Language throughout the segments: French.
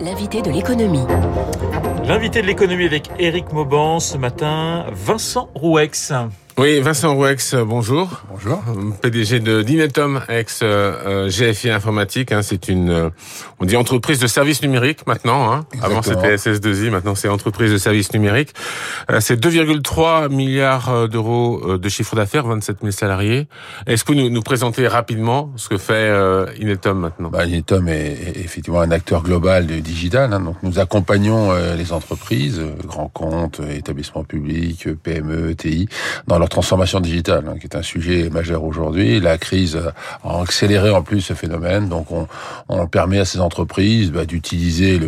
L'invité de l'économie. L'invité de l'économie avec Eric Mauban ce matin, Vincent Rouex. Oui, Vincent Rouex, bonjour. Bonjour. PDG de Dinetom, ex euh, GFI Informatique. Hein, c'est une, euh, on dit entreprise de services numériques maintenant. Hein. Avant c'était SS2I, maintenant c'est entreprise de services numériques. Euh, c'est 2,3 milliards d'euros de chiffre d'affaires, 27 000 salariés. Est-ce que vous nous, nous présenter rapidement ce que fait Inetom maintenant? Bah, Inetom est, effectivement un acteur global du digital. Hein, donc nous accompagnons les entreprises, grands comptes, établissements publics, PME, TI, dans leur transformation digitale, hein, qui est un sujet majeur aujourd'hui. La crise a accéléré en plus ce phénomène, donc on, permet à ces entreprises bah, d'utiliser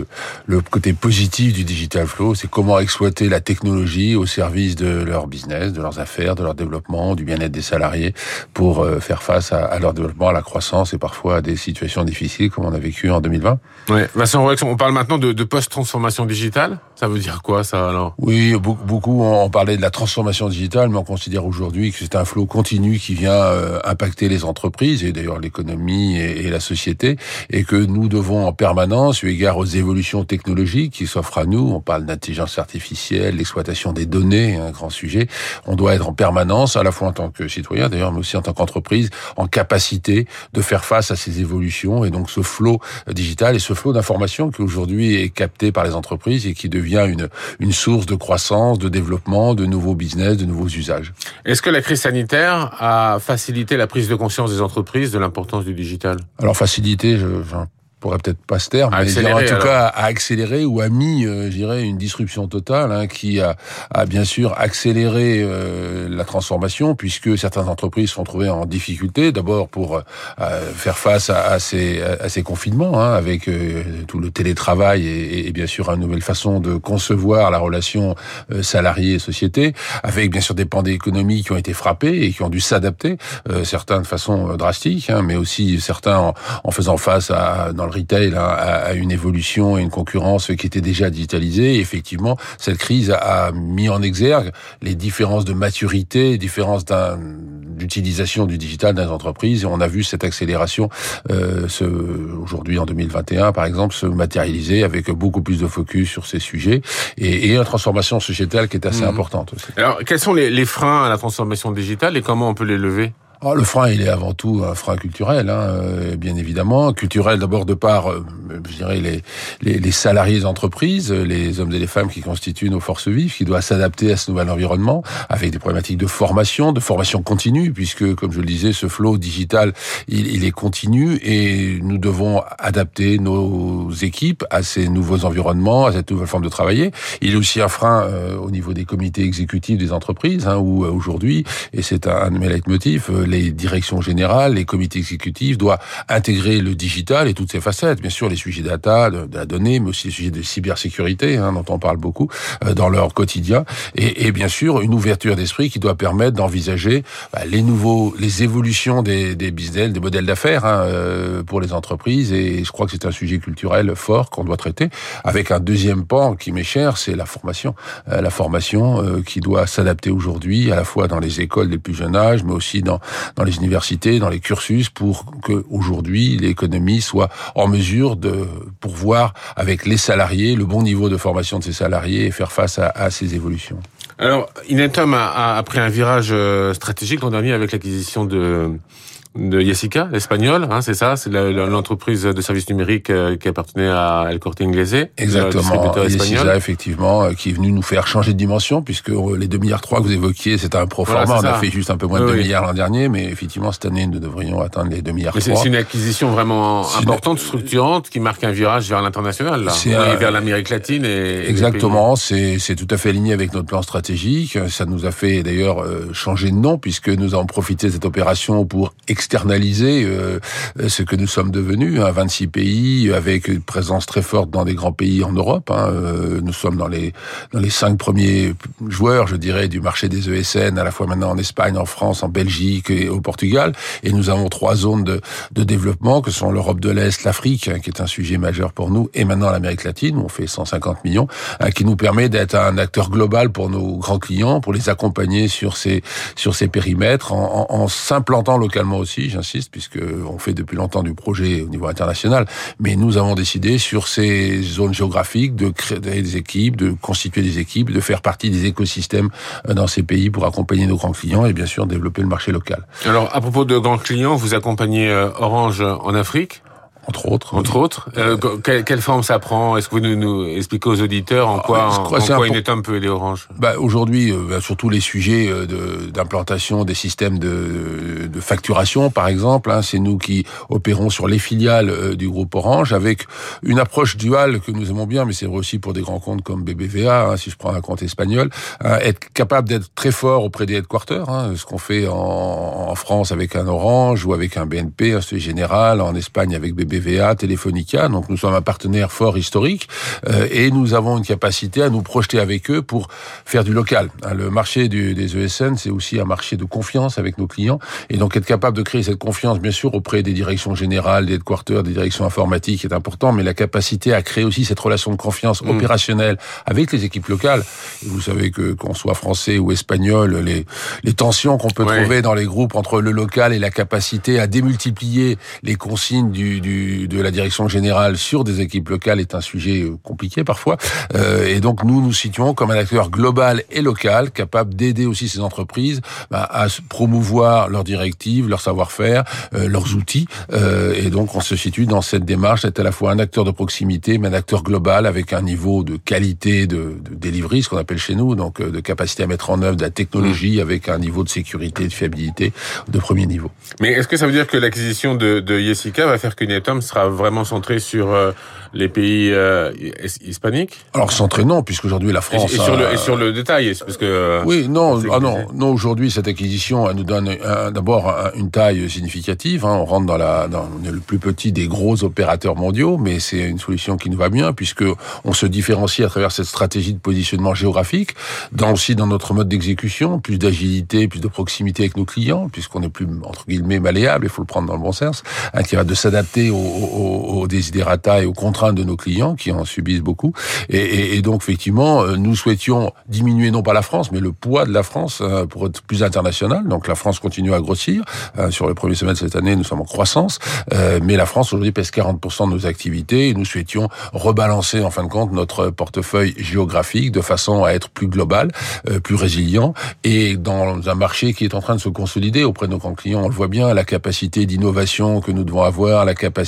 le, côté positif du digital flow, c'est comment exploiter la technologie au service de leur business, de leurs affaires, de leur développement, du bien-être des salariés, pour euh, faire face à, leur développement, à la croissance et parfois à des situations difficiles comme on a vécu en 2020. Oui, Vincent on parle maintenant de post-transformation digitale. Ça veut dire quoi ça alors? Oui, beaucoup on parlait de la transformation digitale, mais on considère aujourd'hui que c'est un flot continu qui vient euh, impacter les entreprises et d'ailleurs l'économie et, la société, et que nous devons en permanence, eu égard aux évolutions technologiques qui s'offrent à nous, on parle d'intelligence artificielle, l'exploitation des données, un grand sujet, on doit être en permanence, à la fois en tant que citoyen d'ailleurs, mais aussi en tant qu'entreprise, en capacité de faire face à ces évolutions et donc ce flot digital et ce flot d'informations qui aujourd'hui est capté par les entreprises et qui devient une, une source de croissance, de développement, de nouveaux business, de nouveaux usages. Est-ce que la crise sanitaire a facilité la prise de conscience des entreprises de l'importance du digital? Alors facilité, je, pourrait peut-être pas se taire, mais en tout cas a accéléré ou a mis, euh, je dirais, une disruption totale hein, qui a, a, bien sûr accéléré euh, la transformation puisque certaines entreprises sont trouvées en difficulté. D'abord pour euh, faire face à, à, ces, à ces confinements, hein, avec euh, tout le télétravail et, et, bien sûr une nouvelle façon de concevoir la relation salarié société, avec bien sûr des pandémies économiques qui ont été frappées et qui ont dû s'adapter, certains de façon drastique, hein, mais aussi certains en, en faisant face à dans le retail hein, a, une évolution et une concurrence qui était déjà digitalisée. Et effectivement, cette crise a mis en exergue les différences de maturité, les différences d'utilisation du digital dans les entreprises. Et on a vu cette accélération euh, aujourd'hui en 2021, par exemple, se matérialiser avec beaucoup plus de focus sur ces sujets et, et une transformation sociétale qui est assez mmh. importante aussi. Alors, quels sont les, les freins à la transformation digitale et comment on peut les lever? Ah, le frein, il est avant tout un frein culturel, hein, euh, bien évidemment. Culturel d'abord de par, euh, je dirais, les, les, les, salariés des entreprises, les hommes et les femmes qui constituent nos forces vives, qui doivent s'adapter à ce nouvel environnement, avec des problématiques de formation, de formation continue, puisque, comme je le disais, ce flow digital, il, il est continu et nous devons adapter nos équipes à ces nouveaux environnements, à cette nouvelle forme de travailler. Il est aussi un frein euh, au niveau des comités exécutifs des entreprises, hein, où aujourd'hui, et c'est un, un de mes leitmotifs, les directions générales, les comités exécutifs doivent intégrer le digital et toutes ses facettes. Bien sûr, les sujets data, de, la donnée, mais aussi les sujets de cybersécurité, hein, dont on parle beaucoup euh, dans leur quotidien. Et, et, bien sûr, une ouverture d'esprit qui doit permettre d'envisager bah, les nouveaux, les évolutions des, des business, des modèles d'affaires hein, euh, pour les entreprises. Et je crois que c'est un sujet culturel fort qu'on doit traiter. Avec un deuxième pan qui m'est cher, c'est la formation. Euh, la formation euh, qui doit s'adapter aujourd'hui, à la fois dans les écoles des plus jeunes âges, mais aussi dans dans les universités, dans les cursus, pour que aujourd'hui l'économie soit en mesure de pourvoir avec les salariés le bon niveau de formation de ces salariés et faire face à, à ces évolutions. Alors, Inetum a, a, pris un virage euh, stratégique l'an dernier avec l'acquisition de de Jessica, l'espagnol, hein, c'est ça, c'est l'entreprise de services numériques euh, qui appartenait à El Corte Inglés, exactement, Jessica, effectivement, euh, qui est venu nous faire changer de dimension, puisque euh, les 2 milliards 3 que vous évoquiez, c'était un pro forma, on a fait juste un peu moins de 2 milliards l'an dernier, mais effectivement cette année nous devrions atteindre les 2 milliards. C'est une acquisition vraiment importante, structurante, qui marque un virage vers l'international, un... vers l'Amérique latine et exactement, c'est c'est tout à fait aligné avec notre plan stratégique. Ça nous a fait d'ailleurs changer de nom, puisque nous avons profité de cette opération pour externaliser euh, ce que nous sommes devenus, hein, 26 pays avec une présence très forte dans des grands pays en Europe. Hein, euh, nous sommes dans les dans les cinq premiers joueurs, je dirais, du marché des ESN, à la fois maintenant en Espagne, en France, en Belgique et au Portugal. Et nous avons trois zones de, de développement que sont l'Europe de l'Est, l'Afrique, hein, qui est un sujet majeur pour nous, et maintenant l'Amérique latine, où on fait 150 millions, hein, qui nous permet d'être un acteur global pour nos grands clients, pour les accompagner sur ces sur ces périmètres, en, en, en s'implantant localement j'insiste, puisque on fait depuis longtemps du projet au niveau international, mais nous avons décidé sur ces zones géographiques de créer des équipes, de constituer des équipes, de faire partie des écosystèmes euh, dans ces pays pour accompagner nos grands clients et bien sûr développer le marché local. Alors à propos de grands clients, vous accompagnez euh, Orange en Afrique entre autres. Entre autres. Euh, quelle, quelle, forme ça prend? Est-ce que vous nous, nous expliquez aux auditeurs en quoi, en, quoi un peut aider Orange bah, Aujourd'hui, euh, bah, sur tous les sujets euh, d'implantation des systèmes de, de, facturation, par exemple, hein, c'est nous qui opérons sur les filiales euh, du groupe Orange avec une approche duale que nous aimons bien, mais c'est vrai aussi pour des grands comptes comme BBVA, hein, si je prends un compte espagnol, hein, être capable d'être très fort auprès des headquarters, hein, ce qu'on fait en, en, France avec un Orange ou avec un BNP, un Société Générale, en Espagne avec BBVA BVA, Telefonica. Donc nous sommes un partenaire fort historique euh, et nous avons une capacité à nous projeter avec eux pour faire du local. Hein, le marché des ESN, c'est aussi un marché de confiance avec nos clients et donc être capable de créer cette confiance, bien sûr, auprès des directions générales, des headquarters, des directions informatiques est important, mais la capacité à créer aussi cette relation de confiance mmh. opérationnelle avec les équipes locales. Et vous savez que qu'on soit français ou espagnol, les, les tensions qu'on peut trouver dans les groupes entre le local et la capacité à démultiplier les consignes du, du de la direction générale sur des équipes locales est un sujet euh, compliqué parfois. Euh, et donc nous nous situons comme un acteur global et local, capable d'aider aussi ces entreprises bah, à promouvoir leurs directives, leur savoir-faire, euh, leurs outils. et donc on se situe dans cette démarche d'être à la fois un acteur de proximité, mais un acteur global avec un niveau de qualité de, de delivery, ce qu'on appelle chez nous, donc de capacité à mettre en œuvre de la technologie mmh. avec un niveau de sécurité, de fiabilité de premier niveau. Mais est-ce que ça veut dire que l'acquisition de, de Yessica va faire sera vraiment centré sur euh, les pays euh, hispaniques? Alors centré non, puisqu'aujourd'hui la France et, sur, le, et sur le détail, parce que euh, oui, non, ah non, non. Aujourd'hui, cette acquisition, elle nous donne d'abord une taille significative. Hein, on rentre dans la, dans, on est le plus petit des gros opérateurs mondiaux, mais c'est une solution qui nous va bien puisque on se différencie à travers cette stratégie de positionnement géographique, dans aussi dans notre mode d'exécution, plus d'agilité, plus de proximité avec nos clients, puisqu'on est plus entre guillemets malléable, il faut le prendre dans le bon sens, hein, qui va de s'adapter aux, aux, aux desiderata et aux contraintes de nos clients qui en subissent beaucoup. Et, donc effectivement, euh, nous souhaitions diminuer non pas la France, mais le poids de la France euh, pour être plus international. Donc la France continue à grossir. Euh, sur le premier semestre de cette année, nous sommes en croissance, mais la France aujourd'hui pèse 40% de nos activités nous souhaitions rebalancer en fin de compte notre portefeuille géographique de façon à être plus global, plus résilient et dans un marché qui est en train de se consolider auprès de nos grands clients. On le voit bien, la capacité d'innovation que nous devons avoir, la capacité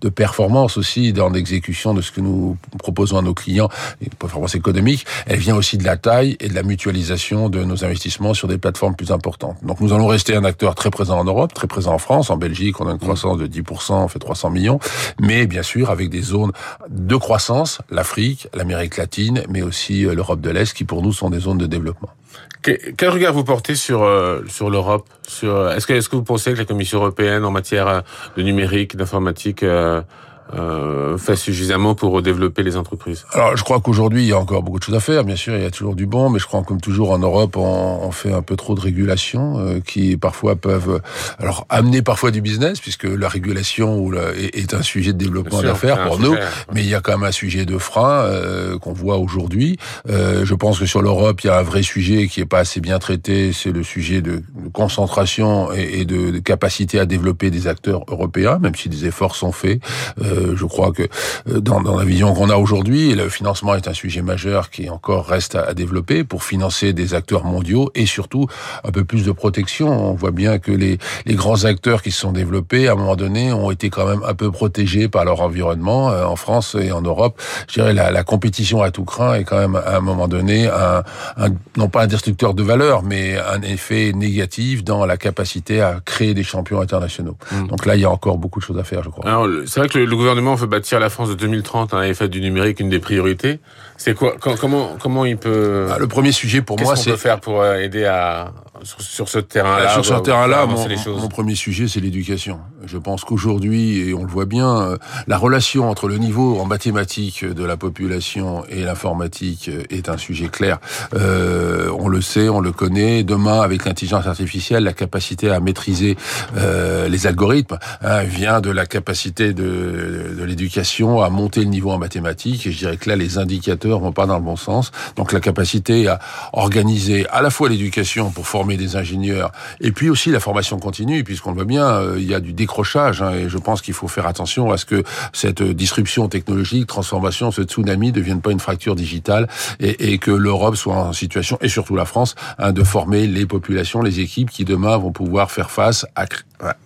de performance aussi dans des exécution de ce que nous proposons à nos clients, une performance économique, elle vient aussi de la taille et de la mutualisation de nos investissements sur des plateformes plus importantes. Donc nous allons rester un acteur très présent en Europe, très présent en France, en Belgique, on a une croissance de 10%, on fait 300 millions, mais bien sûr avec des zones de croissance, l'Afrique, l'Amérique latine, mais aussi euh, l'Europe de l'Est, qui pour nous sont des zones de développement. Quel regard vous portez sur euh, sur l'Europe Sur est-ce que est-ce que vous pensez que la Commission européenne en matière euh, de numérique, d'informatique euh, fait suffisamment pour développer les entreprises Alors, je crois qu'aujourd'hui, il y a encore beaucoup de choses à faire. Bien sûr, il y a toujours du bon, mais je crois comme toujours en Europe, on, on fait un peu trop de régulation euh, qui parfois peuvent, alors amener parfois du business, puisque la régulation est, est, un sujet de développement d'affaires pour nous, mais il y a quand même un sujet de frein euh, qu'on voit aujourd'hui. Euh, je pense que sur l'Europe, il y a un vrai sujet qui est pas assez bien traité, c'est le sujet de, concentration et, et de, de, capacité à développer des acteurs européens, même si des efforts sont faits. Euh, euh, je crois que euh, dans, dans la vision qu'on a aujourd'hui, le financement est un sujet majeur qui encore reste à, développer pour financer des acteurs mondiaux et surtout un peu plus de protection. On voit bien que les, les grands acteurs qui se sont développés, à un moment donné, ont été quand même un peu protégés par leur environnement. Euh, en France et en Europe, je dirais la, la compétition à tout craint est quand même à un moment donné un, un, non pas un destructeur de valeur, mais un effet négatif dans la capacité à créer des champions internationaux. Mmh. Donc là, il y a encore beaucoup de choses à faire, je crois. Alors, c'est vrai que le, le gouvernement veut bâtir la France de 30 hein, et fait du numérique une des priorités. C'est quoi Comment comment il peut ah, Le premier sujet pour moi, c'est faire pour euh, aider à sur, ce terrain-là. Sur ce terrain-là, mon, mon, premier sujet, c'est l'éducation. Je pense qu'aujourd'hui, et on le voit bien, euh, la relation entre le niveau en mathématiques de la population et l'informatique est un sujet clair. Euh, on le sait, on le connaît. Demain, avec l'intelligence artificielle, la capacité à maîtriser euh, les algorithmes hein, vient de la capacité de, de l'éducation à monter le niveau en mathématiques. Et je dirais que là, les indicateurs vont pas dans le bon sens. Donc la capacité à organiser à la fois l'éducation pour former des ingénieurs. Et puis aussi la formation continue, puisqu'on le voit bien, il y a du décrochage. Hein, et je pense qu'il faut faire attention à ce que cette disruption technologique, transformation, ce tsunami ne devienne pas une fracture digitale et, que l'Europe soit en situation, et surtout la France, hein, de former les populations, les équipes qui demain vont pouvoir faire face à,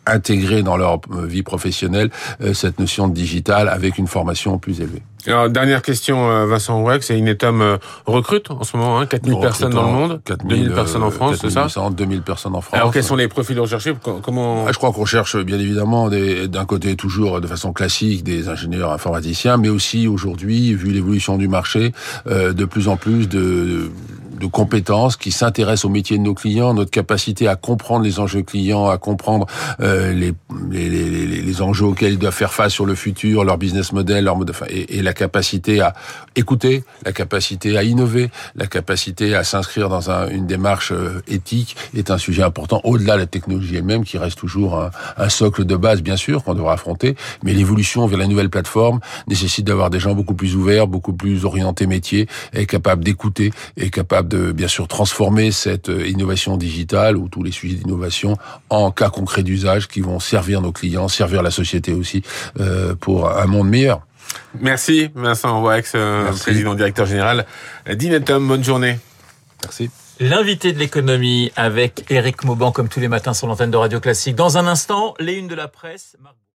intégrer dans leur vie professionnelle euh, cette notion de digital avec une formation plus élevée. Alors, dernière question, euh, Vincent Wex, c'est Inetum euh, recrute en ce moment, hein, 4000 personnes dans le monde, 2000 personnes en France, c'est ça 2000 personnes en France. Alors, quels sont les profils recherchés Comment ah, Je crois qu'on cherche bien évidemment d'un côté toujours de façon classique des ingénieurs informaticiens, mais aussi aujourd'hui, vu l'évolution du marché, de plus en plus de de compétences qui s'intéressent au métier de nos clients, notre capacité à comprendre les enjeux clients, à comprendre euh, les, les, les, les, enjeux auxquels ils doivent faire face sur le futur, leur business model, leur mode, et, et la capacité à écouter, la capacité à innover, la capacité à s'inscrire dans un, une démarche euh, éthique est un sujet important au-delà de la technologie elle-même qui reste toujours un, un socle de base bien sûr qu'on devra affronter, mais l'évolution vers la nouvelle plateforme nécessite d'avoir des gens beaucoup plus ouverts, beaucoup plus orientés métier, et capables d'écouter, et capables de bien sûr transformer cette euh, innovation digitale ou tous les sujets d'innovation en cas concret d'usage qui vont servir nos clients, servir la société aussi euh, pour un monde meilleur. Merci Vincent Wax, euh, président directeur général d'Inetum. Bonne journée. Merci. L'invité de l'économie avec Eric Mauban comme tous les matins sur l'antenne de Radio Classique. Dans un instant, les unes de la presse.